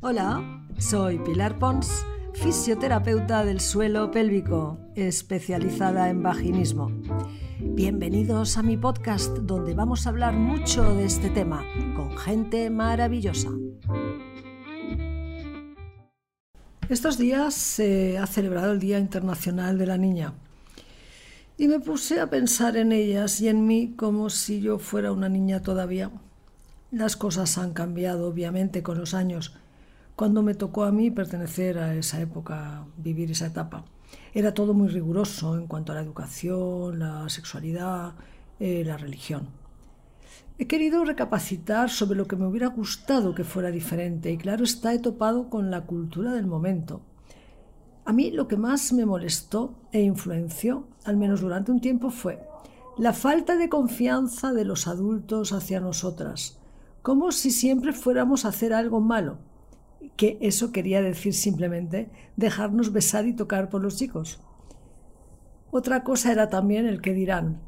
Hola, soy Pilar Pons, fisioterapeuta del suelo pélvico, especializada en vaginismo. Bienvenidos a mi podcast donde vamos a hablar mucho de este tema con gente maravillosa. Estos días se ha celebrado el Día Internacional de la Niña y me puse a pensar en ellas y en mí como si yo fuera una niña todavía. Las cosas han cambiado obviamente con los años cuando me tocó a mí pertenecer a esa época, vivir esa etapa. Era todo muy riguroso en cuanto a la educación, la sexualidad, eh, la religión. He querido recapacitar sobre lo que me hubiera gustado que fuera diferente y claro está, he topado con la cultura del momento. A mí lo que más me molestó e influenció, al menos durante un tiempo, fue la falta de confianza de los adultos hacia nosotras, como si siempre fuéramos a hacer algo malo que eso quería decir simplemente dejarnos besar y tocar por los chicos. Otra cosa era también el que dirán,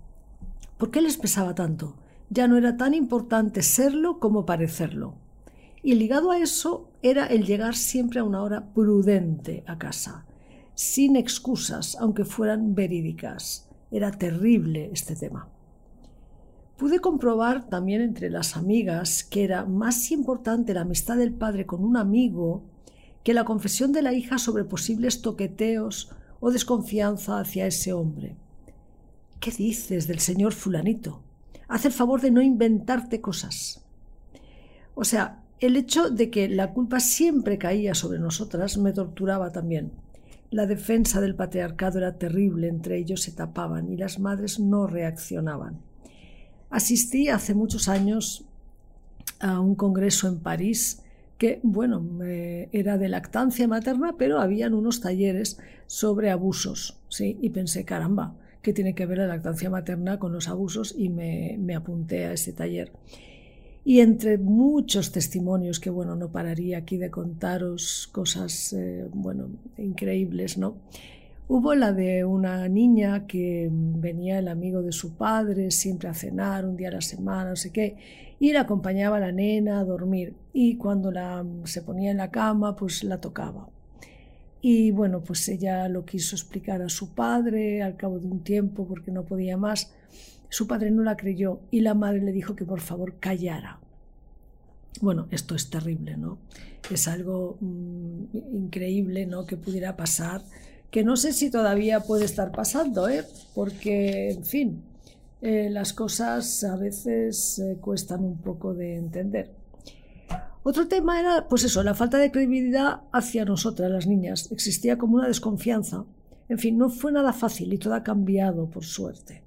¿por qué les pesaba tanto? Ya no era tan importante serlo como parecerlo. Y ligado a eso era el llegar siempre a una hora prudente a casa, sin excusas, aunque fueran verídicas. Era terrible este tema. Pude comprobar también entre las amigas que era más importante la amistad del padre con un amigo que la confesión de la hija sobre posibles toqueteos o desconfianza hacia ese hombre. ¿Qué dices del señor fulanito? Haz el favor de no inventarte cosas. O sea, el hecho de que la culpa siempre caía sobre nosotras me torturaba también. La defensa del patriarcado era terrible, entre ellos se tapaban y las madres no reaccionaban. Asistí hace muchos años a un congreso en París que, bueno, era de lactancia materna, pero habían unos talleres sobre abusos, ¿sí? Y pensé, caramba, ¿qué tiene que ver la lactancia materna con los abusos? Y me, apunté a ese taller. Y entre muchos testimonios, que bueno, no pararía aquí de contaros cosas, eh, bueno, increíbles, ¿no? Hubo la de una niña que venía el amigo de su padre siempre a cenar un día a la semana, no sé qué, y la acompañaba a la nena a dormir. Y cuando la, se ponía en la cama, pues la tocaba. Y bueno, pues ella lo quiso explicar a su padre al cabo de un tiempo porque no podía más. Su padre no la creyó y la madre le dijo que por favor callara. Bueno, esto es terrible, ¿no? Es algo mm, increíble, ¿no? Que pudiera pasar que no sé si todavía puede estar pasando, ¿eh? porque, en fin, eh, las cosas a veces eh, cuestan un poco de entender. Otro tema era, pues eso, la falta de credibilidad hacia nosotras, las niñas. Existía como una desconfianza. En fin, no fue nada fácil y todo ha cambiado, por suerte.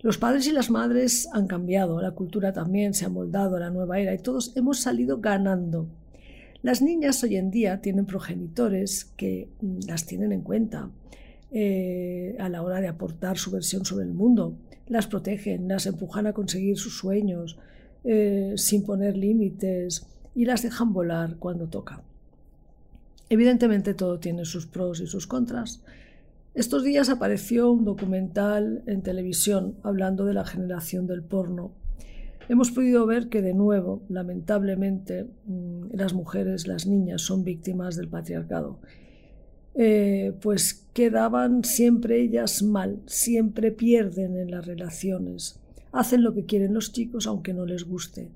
Los padres y las madres han cambiado, la cultura también se ha moldado a la nueva era y todos hemos salido ganando. Las niñas hoy en día tienen progenitores que mm, las tienen en cuenta eh, a la hora de aportar su versión sobre el mundo. Las protegen, las empujan a conseguir sus sueños eh, sin poner límites y las dejan volar cuando toca. Evidentemente todo tiene sus pros y sus contras. Estos días apareció un documental en televisión hablando de la generación del porno hemos podido ver que de nuevo, lamentablemente, mm, las mujeres, las niñas son víctimas del patriarcado. Eh, pues quedaban siempre ellas mal, siempre pierden en las relaciones. Hacen lo que quieren los chicos aunque no les guste,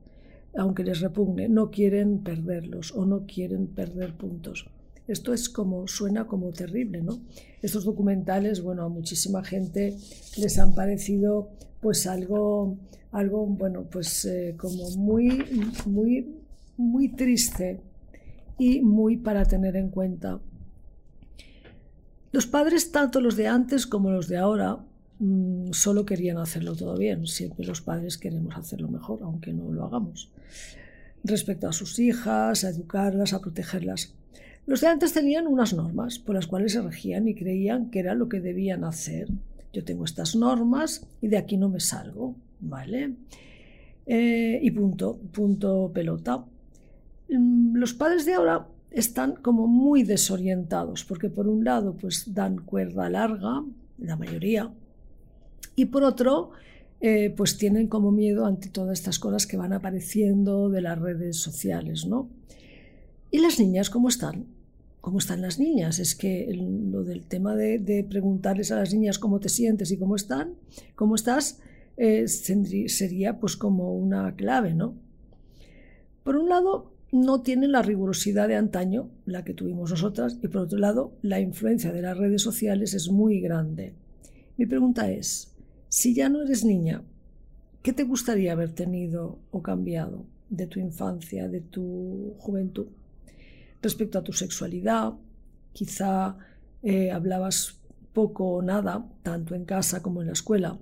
aunque les repugne, no quieren perderlos o no quieren perder puntos. Esto es como suena como terrible, ¿no? Estos documentales, bueno, a muchísima gente les han parecido pues algo algo, bueno, pues eh, como muy, muy, muy triste y muy para tener en cuenta. Los padres, tanto los de antes como los de ahora, mm, solo querían hacerlo todo bien. Siempre los padres queremos hacerlo mejor, aunque no lo hagamos. respecto a sus hijas, a educarlas, a protegerlas. Los de antes tenían unas normas por las cuales se regían y creían que era lo que debían hacer. Yo tengo estas normas y de aquí no me salgo, ¿vale? Eh, y punto, punto pelota. Mm, los padres de ahora están como muy desorientados, porque por un lado pues dan cuerda larga, la mayoría, y por otro eh, pues tienen como miedo ante todas estas cosas que van apareciendo de las redes sociales, ¿no? ¿Y las niñas cómo están? ¿Cómo están las niñas? Es que lo del tema de, preguntarles a las niñas cómo te sientes y cómo están, cómo estás, eh, sería pues como una clave, ¿no? Por un lado, no tienen la rigurosidad de antaño, la que tuvimos nosotras, y por otro lado, la influencia de las redes sociales es muy grande. Mi pregunta es, si ya no eres niña, ¿qué te gustaría haber tenido o cambiado de tu infancia, de tu juventud? Respecto a tu sexualidad, quizá eh, hablabas poco o nada, tanto en casa como en la escuela.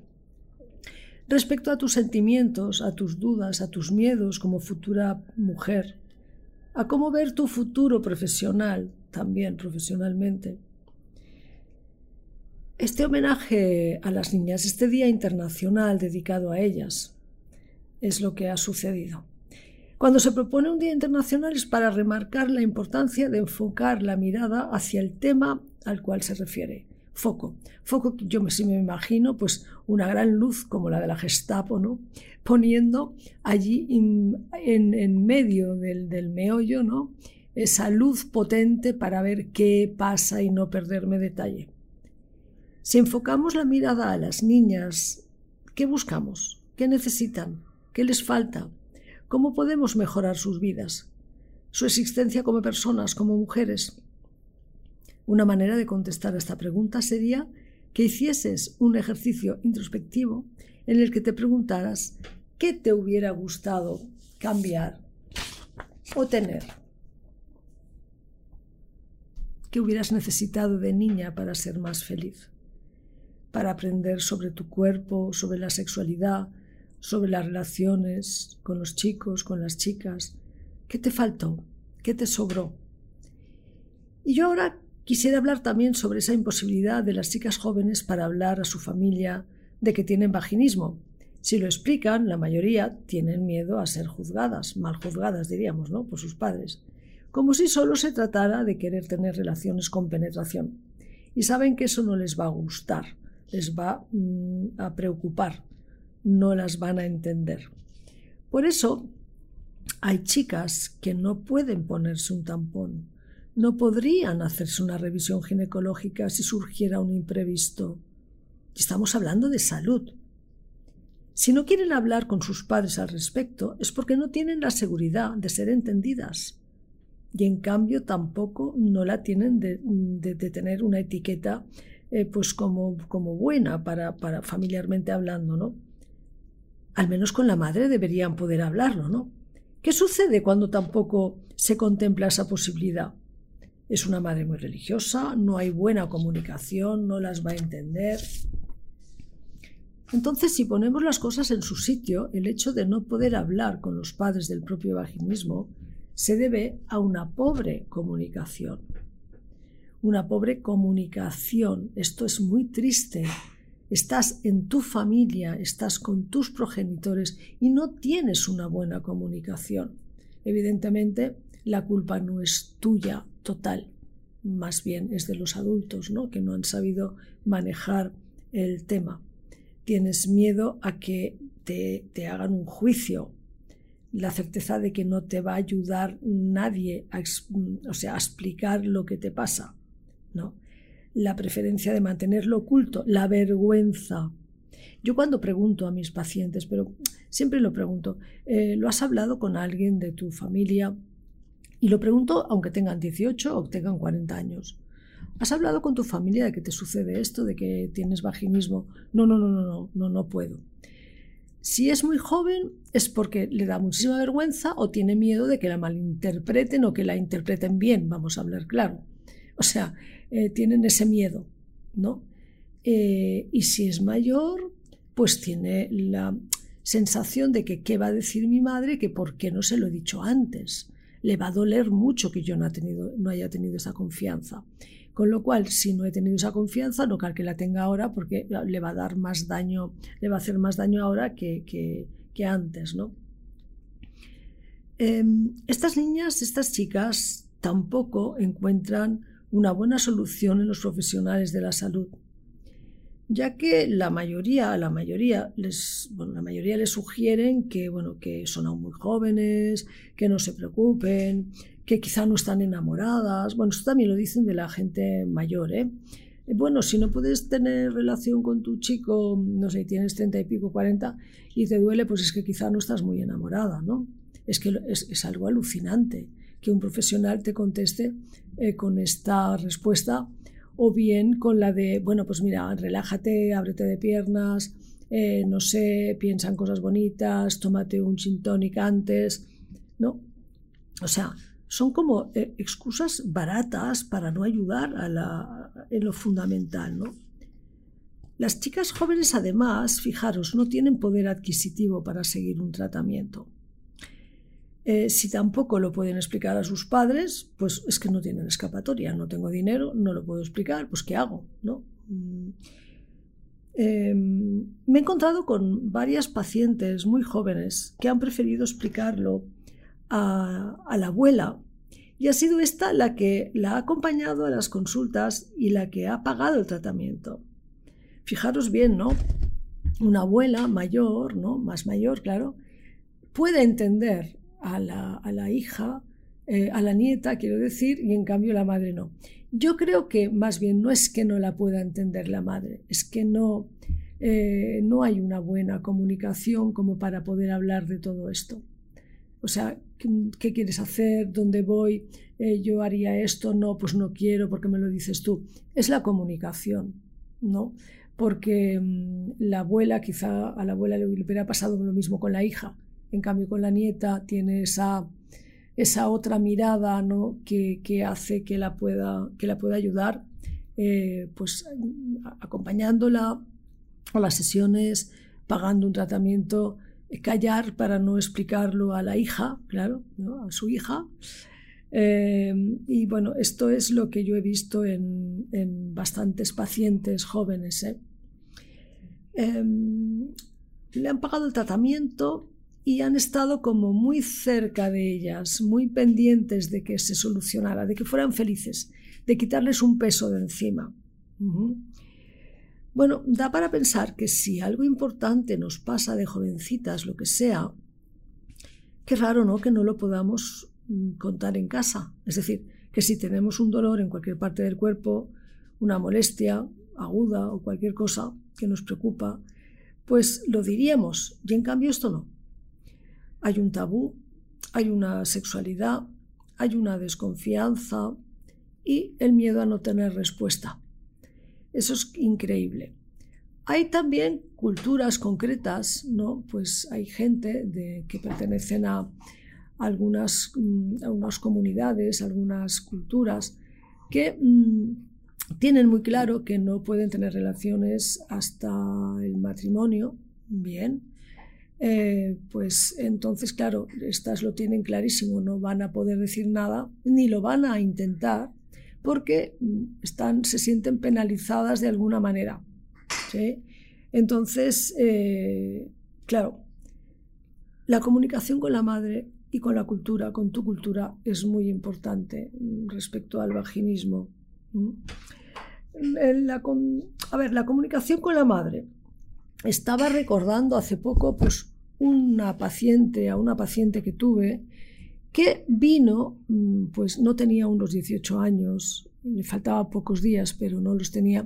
Respecto a tus sentimientos, a tus dudas, a tus miedos como futura mujer, a cómo ver tu futuro profesional, también profesionalmente. Este homenaje a las niñas, este Día Internacional dedicado a ellas, es lo que ha sucedido. Cuando se propone un Día Internacional es para remarcar la importancia de enfocar la mirada hacia el tema al cual se refiere. Foco. Foco, yo me, sí me imagino, pues una gran luz como la de la Gestapo, ¿no? Poniendo allí en, medio del, del meollo, ¿no? Esa luz potente para ver qué pasa y no perderme detalle. Si enfocamos la mirada a las niñas, ¿qué buscamos? ¿Qué necesitan? ¿Qué les falta? ¿Cómo podemos mejorar sus vidas? Su existencia como personas, como mujeres. Una manera de contestar a esta pregunta sería que hicieses un ejercicio introspectivo en el que te preguntaras qué te hubiera gustado cambiar o tener. ¿Qué hubieras necesitado de niña para ser más feliz? para aprender sobre tu cuerpo, sobre la sexualidad, sobre las relaciones con los chicos, con las chicas. ¿Qué te faltó? ¿Qué te sobró? Y yo ahora quisiera hablar también sobre esa imposibilidad de las chicas jóvenes para hablar a su familia de que tienen vaginismo. Si lo explican, la mayoría tienen miedo a ser juzgadas, mal juzgadas diríamos, ¿no? por sus padres, como si solo se tratara de querer tener relaciones con penetración. Y saben que eso no les va a gustar les va mm, a preocupar, no las van a entender. Por eso hay chicas que no pueden ponerse un tampón, no podrían hacerse una revisión ginecológica si surgiera un imprevisto. Estamos hablando de salud. Si no quieren hablar con sus padres al respecto es porque no tienen la seguridad de ser entendidas y en cambio tampoco no la tienen de, tener una etiqueta eh, pues como, como buena para, para familiarmente hablando, ¿no? Al menos con la madre deberían poder hablarlo, ¿no? ¿Qué sucede cuando tampoco se contempla esa posibilidad? Es una madre muy religiosa, no hay buena comunicación, no las va a entender. Entonces, si ponemos las cosas en su sitio, el hecho de no poder hablar con los padres del propio vaginismo se debe a una pobre comunicación una pobre comunicación. Esto es muy triste. Estás en tu familia, estás con tus progenitores y no tienes una buena comunicación. Evidentemente, la culpa no es tuya total, más bien es de los adultos, ¿no? que no han sabido manejar el tema. Tienes miedo a que te, hagan un juicio, la certeza de que no te va a ayudar nadie a, o sea, a explicar lo que te pasa. ¿no? La preferencia de mantenerlo oculto, la vergüenza. Yo cuando pregunto a mis pacientes, pero siempre lo pregunto, eh, ¿lo has hablado con alguien de tu familia? Y lo pregunto aunque tengan 18 o tengan 40 años. ¿Has hablado con tu familia de que te sucede esto, de que tienes vaginismo? No, no, no, no, no, no, no puedo. Si es muy joven es porque le da muchísima vergüenza o tiene miedo de que la malinterpreten o que la interpreten bien, vamos a hablar claro. O sea, eh, tienen ese miedo, ¿no? Eh, y si es mayor, pues tiene la... sensación de que qué va a decir mi madre, que por qué no se lo he dicho antes. Le va a doler mucho que yo no, haya tenido esa confianza. Con lo cual, si no he tenido esa confianza, no cal que la tenga ahora porque le va a dar más daño, le va a hacer más daño ahora que, que, antes, ¿no? Em, estas niñas, estas chicas, tampoco encuentran una buena solución en los profesionales de la salud, ya que la mayoría, la mayoría les, la mayoría les sugieren que, bueno, que son aún muy jóvenes, que no se preocupen, que quizá no están enamoradas. Bueno, esto también lo dicen de la gente mayor, ¿eh? Bueno, si no puedes tener relación con tu chico, no sé, tienes treinta y pico, cuarenta, y te duele, pues es que quizá no estás muy enamorada, ¿no? Es que es, algo alucinante que un profesional te conteste eh, con esta respuesta o bien con la de, bueno, pues mira, relájate, ábrete de piernas, eh, no sé, piensa en cosas bonitas, tómate un gin tonic antes, ¿no? O sea, son como eh, excusas baratas para no ayudar a la, en lo fundamental. ¿no? Las chicas jóvenes, además, fijaros, no tienen poder adquisitivo para seguir un tratamiento. Eh, si tampoco lo pueden explicar a sus padres, pues es que no tienen escapatoria. No tengo dinero, no lo puedo explicar, pues ¿qué hago? ¿no? Mm. Em, me he encontrado con varias pacientes muy jóvenes que han preferido explicarlo a, la abuela y ha sido esta la que la ha acompañado a las consultas y la que ha pagado el tratamiento. Fijaros bien, ¿no? Una abuela mayor, ¿no? Más mayor, claro, puede entender a la, hija, eh, a la nieta, quiero decir, y en cambio la madre no. Yo creo que más bien no es que no la pueda entender la madre, es que no, eh, no hay una buena comunicación como para poder hablar de todo esto. O sea, ¿qué, quieres hacer? ¿Dónde voy? Eh, yo haría esto, no, pues no quiero porque me lo dices tú. Es la comunicación, ¿no? Porque mm, la abuela, quizá a la abuela le hubiera pasado lo mismo con la hija. En cambio, con la nieta tiene esa, esa otra mirada ¿no? que, hace que la pueda, que la pueda ayudar, eh, pues acompañándola a las sesiones, pagando un tratamiento callar para no explicarlo a la hija, claro, a su hija. Eh, y bueno, esto es lo que yo he visto en, bastantes pacientes jóvenes. ¿eh? Le han pagado el tratamiento y han estado como muy cerca de ellas, muy pendientes de que se solucionara, de que fueran felices, de quitarles un peso de encima. Bueno, da para pensar que si algo importante nos pasa de jovencitas, lo que sea, qué raro, ¿no? Que no lo podamos mm, contar en casa. Es decir, que si tenemos un dolor en cualquier parte del cuerpo, una molestia aguda o cualquier cosa que nos preocupa, pues lo diríamos. Y en cambio esto no. Hay un tabú, hay una sexualidad, hay una desconfianza y el miedo a no tener respuesta. Eso es increíble. Hay también culturas concretas, ¿no? Pues hay gente que pertenecen a algunas, mm, a comunidades, algunas culturas, que mm, tienen muy claro que no pueden tener relaciones hasta el matrimonio. Bien, eh, pues entonces, claro, estas lo tienen clarísimo, no van a poder decir nada, ni lo van a intentar, porque mm, están, se sienten penalizadas de alguna manera. Entonces, eh, claro, la comunicación con la madre y con la cultura, con tu cultura, es muy importante mm, respecto al vaginismo. a ver, la comunicación con la madre. Estaba recordando hace poco pues, una paciente, a una paciente que tuve, que vino, mm, pues no tenía unos 18 años, le faltaba pocos días, pero no los tenía,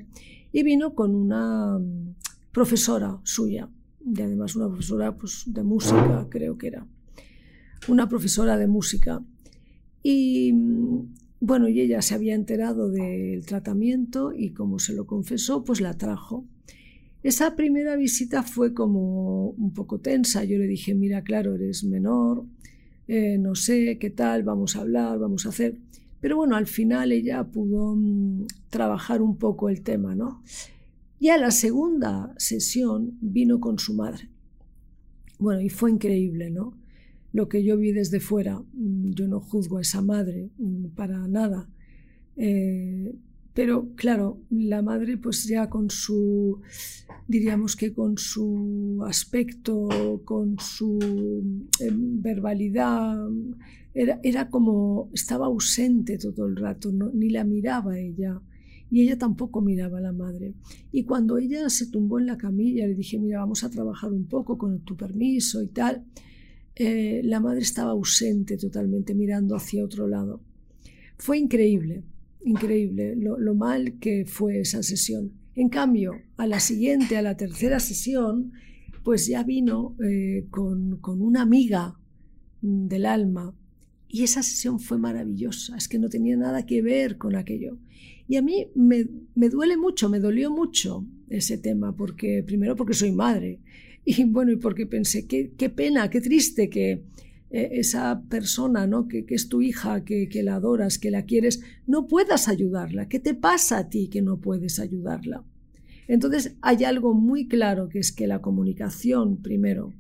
y vino con una mm, profesora suya, y además una profesora pues, de música, creo que era, una profesora de música. Y mm, bueno, y ella se había enterado del tratamiento y como se lo confesó, pues la trajo. Esa primera visita fue como un poco tensa. Yo le dije, mira, claro, eres menor, eh, no sé qué tal, vamos a hablar, vamos a hacer. Pero bueno, al final ella pudo mm, trabajar un poco el tema, ¿no? Y a la segunda sesión vino con su madre. Bueno, y fue increíble, ¿no? Lo que yo vi desde fuera, mm, yo no juzgo a esa madre mm, para nada. Eh, pero claro, la madre pues ya con su, diríamos que con su aspecto, con su em, verbalidad, era, era, como, estaba ausente todo el rato, ni la miraba ella. Y ella tampoco miraba a la madre. Y cuando ella se tumbó en la camilla, le dije, mira, vamos a trabajar un poco con tu permiso y tal, eh, la madre estaba ausente totalmente, mirando hacia otro lado. Fue increíble increíble lo, mal que fue esa sesión. En cambio, a la siguiente, a la tercera sesión, pues ya vino eh, con, una amiga del alma y esa sesión fue maravillosa, es que no tenía nada que ver con aquello. Y a mí me, duele mucho, me dolió mucho ese tema, porque primero porque soy madre y bueno, y porque pensé, qué, qué pena, qué triste que, eh, esa persona ¿no? que, es tu hija, que, que, la adoras, que la quieres, no puedas ayudarla. ¿Qué te pasa a ti que no puedes ayudarla? Entonces hay algo muy claro que es que la comunicación, primero,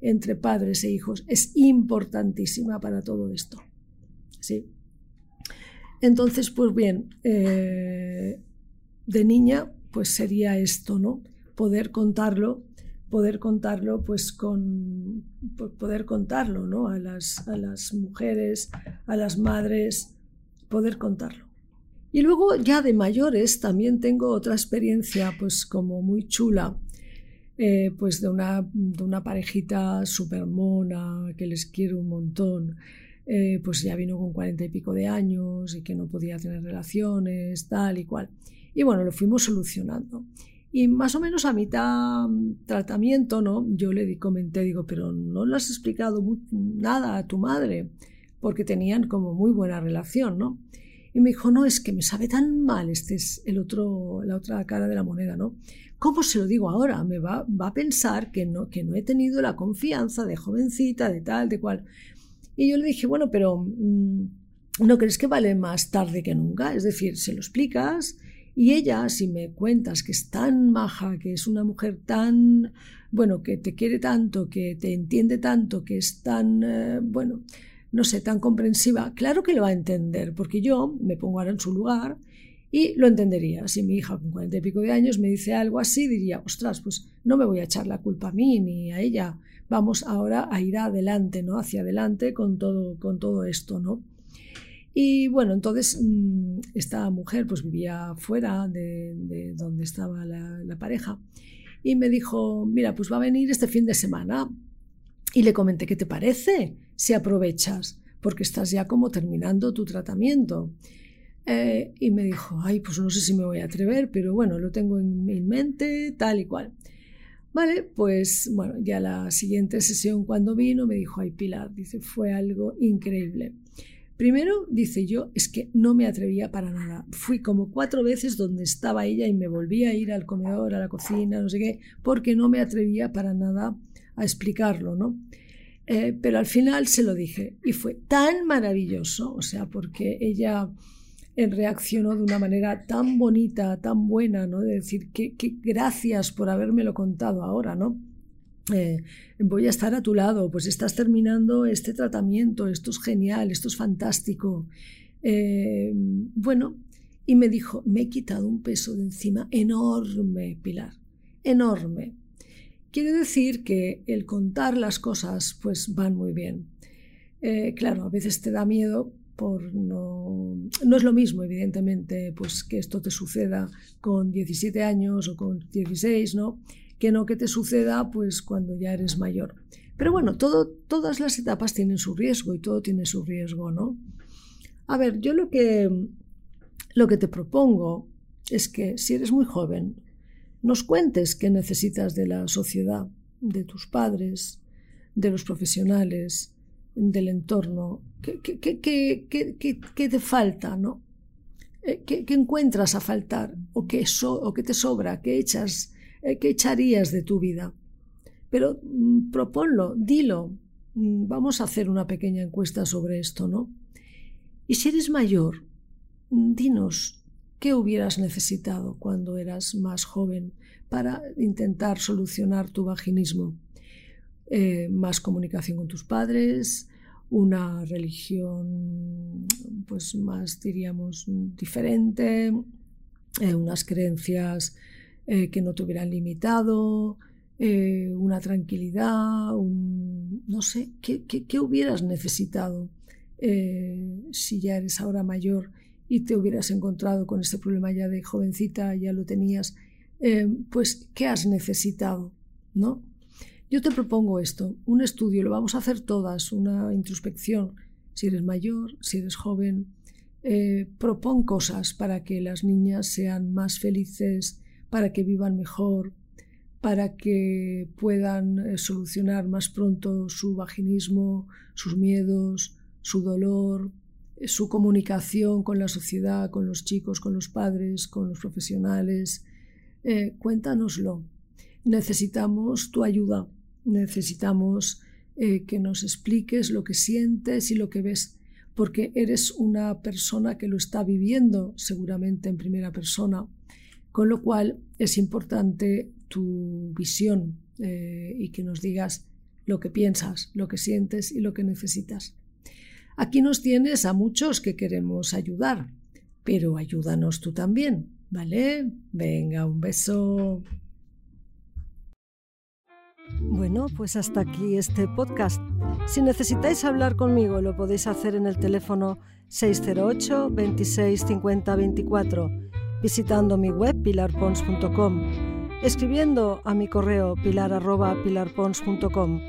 entre padres e hijos es importantísima para todo esto. ¿sí? Entonces, pues bien, eh, de niña, pues sería esto, ¿no? Poder contarlo poder contarlo pues con poder contarlo ¿no? a, las, a las mujeres, a las madres, poder contarlo. Y luego ya de mayores también tengo otra experiencia pues como muy chula, eh, pues de una, de una parejita súper mona que les quiero un montón. Eh, pues ya vino con cuarenta y pico de años y que no podía tener relaciones, tal y cual. Y bueno, lo fuimos solucionando. Y más o menos a mitad mm, tratamiento, ¿no? Yo le comenté, digo, pero no le has explicado nada a tu madre, porque tenían como muy buena relación, ¿no? Y me dijo, no, es que me sabe tan mal, este es el otro, la otra cara de la moneda, ¿no? ¿Cómo se lo digo ahora? Me va, va a pensar que no, que no he tenido la confianza de jovencita, de tal, de cual. Y yo le dije, bueno, pero mm, ¿no crees que vale más tarde que nunca? Es decir, se lo explicas y ella, si me cuentas que es tan maja, que es una mujer tan, bueno, que te quiere tanto, que te entiende tanto, que es tan, eh, bueno, no sé, tan comprensiva, claro que lo va a entender, porque yo me pongo ahora en su lugar y lo entendería. Si mi hija con cuarenta y pico de años me dice algo así, diría, ostras, pues no me voy a echar la culpa a mí ni a ella. Vamos ahora a ir adelante, ¿no? Hacia adelante con todo, con todo esto, ¿no? Y bueno, entonces mm, esta mujer pues vivía fuera de, donde estaba la, pareja y me dijo, mira, pues va a venir este fin de semana. Y le comenté, ¿qué te parece si aprovechas? Porque estás ya como terminando tu tratamiento. Eh, y me dijo, ay, pues no sé si me voy a atrever, pero bueno, lo tengo en mi mente, tal y cual. Vale, pues bueno, ya la siguiente sesión cuando vino me dijo, ay, Pilar, dice, fue algo increíble. Primero, dice yo, es que no me atrevía para nada. Fui como cuatro veces donde estaba ella y me volvía a ir al comedor, a la cocina, no sé qué, porque no me atrevía para nada a explicarlo, ¿no? Eh, pero al final se lo dije y fue tan maravilloso, o sea, porque ella eh, reaccionó de una manera tan bonita, tan buena, ¿no? De decir que, que gracias por habérmelo contado ahora, ¿no? Eh, voy a estar a tu lado, pues estás terminando este tratamiento, esto es genial, esto es fantástico. Eh, bueno, y me dijo, me he quitado un peso de encima enorme, Pilar, enorme. Quiere decir que el contar las cosas pues van muy bien. Eh, claro, a veces te da miedo por no... No es lo mismo, evidentemente, pues que esto te suceda con 17 años o con 16, ¿no? Que no que te suceda pues cuando ya eres mayor. Pero bueno, todo, todas las etapas tienen su riesgo y todo tiene su riesgo, ¿no? A ver, yo lo que, lo que te propongo es que si eres muy joven, nos cuentes qué necesitas de la sociedad, de tus padres, de los profesionales, del entorno, qué, qué, qué te falta, ¿no? Eh, ¿Qué, encuentras a faltar? ¿O qué, o qué te sobra? ¿Qué echas ¿qué echarías de tu vida? Pero mm, proponlo, dilo. Mm, vamos a hacer una pequeña encuesta sobre esto, ¿no? Y si eres mayor, mm, dinos qué hubieras necesitado cuando eras más joven para intentar solucionar tu vaginismo. eh, más comunicación con tus padres, una religión pues más diríamos diferente, eh, unas creencias eh, que no te hubieran limitado, una tranquilidad, no sé, ¿qué, qué hubieras necesitado si ya eres ahora mayor y te hubieras encontrado con este problema ya de jovencita, ya lo tenías, pues ¿qué has necesitado? ¿No? Yo te propongo esto, un estudio, lo vamos a hacer todas, una introspección, si eres mayor, si eres joven, eh, propon cosas para que las niñas sean más felices, para que vivan mejor, para que puedan eh, solucionar más pronto su vaginismo, sus miedos, su dolor, eh, su comunicación con la sociedad, con los chicos, con los padres, con los profesionales. cuéntanoslo. Necesitamos tu ayuda necesitamos eh, que nos expliques lo que sientes y lo que ves, porque eres una persona que lo está viviendo seguramente en primera persona, con lo cual es importante tu visión eh, y que nos digas lo que piensas, lo que sientes y lo que necesitas. Aquí nos tienes a muchos que queremos ayudar, pero ayúdanos tú también, ¿vale? Venga, un beso. Bueno, pues hasta aquí este podcast. Si necesitáis hablar conmigo, lo podéis hacer en el teléfono 608 26 50 24, visitando mi web pilarpons.com, escribiendo a mi correo pilar@pilarpons.com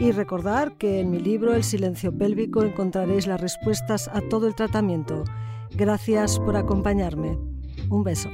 y recordar que en mi libro El silencio pélvico encontraréis las respuestas a todo el tratamiento. Gracias por acompañarme. Un beso.